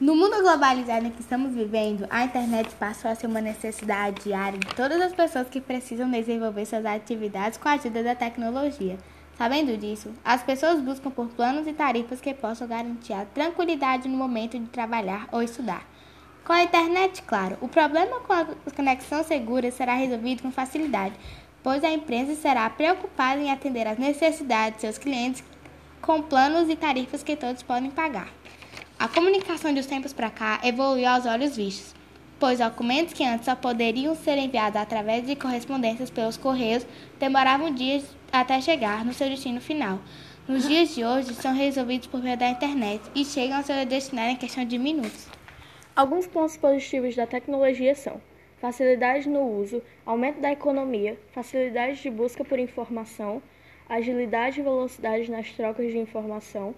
No mundo globalizado em que estamos vivendo, a internet passou a ser uma necessidade diária de todas as pessoas que precisam desenvolver suas atividades com a ajuda da tecnologia. Sabendo disso, as pessoas buscam por planos e tarifas que possam garantir a tranquilidade no momento de trabalhar ou estudar. Com a internet, claro, o problema com a conexão segura será resolvido com facilidade, pois a empresa será preocupada em atender às necessidades de seus clientes com planos e tarifas que todos podem pagar. A comunicação de uns tempos para cá evoluiu aos olhos vistos, pois documentos que antes só poderiam ser enviados através de correspondências pelos correios demoravam dias até chegar no seu destino final. Nos dias de hoje, são resolvidos por meio da internet e chegam ao seu destinatário em questão de minutos. Alguns pontos positivos da tecnologia são facilidade no uso, aumento da economia, facilidade de busca por informação, agilidade e velocidade nas trocas de informação,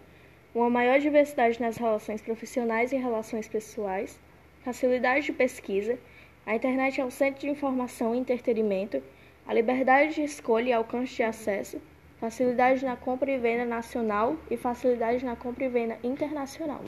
uma maior diversidade nas relações profissionais e relações pessoais, facilidade de pesquisa, a internet é o centro de informação e entretenimento, a liberdade de escolha e alcance de acesso, facilidade na compra e venda nacional e facilidade na compra e venda internacional.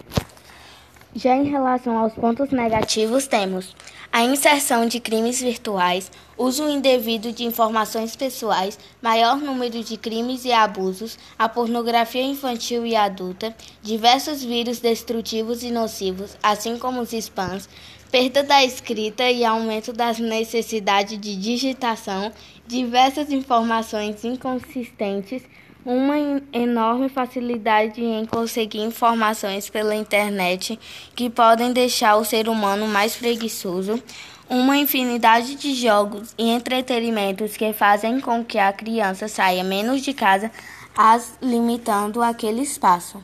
Já em relação aos pontos negativos, temos a inserção de crimes virtuais, uso indevido de informações pessoais, maior número de crimes e abusos, a pornografia infantil e adulta, diversos vírus destrutivos e nocivos, assim como os spams, perda da escrita e aumento das necessidades de digitação, diversas informações inconsistentes uma enorme facilidade em conseguir informações pela internet que podem deixar o ser humano mais preguiçoso, uma infinidade de jogos e entretenimentos que fazem com que a criança saia menos de casa, as limitando aquele espaço.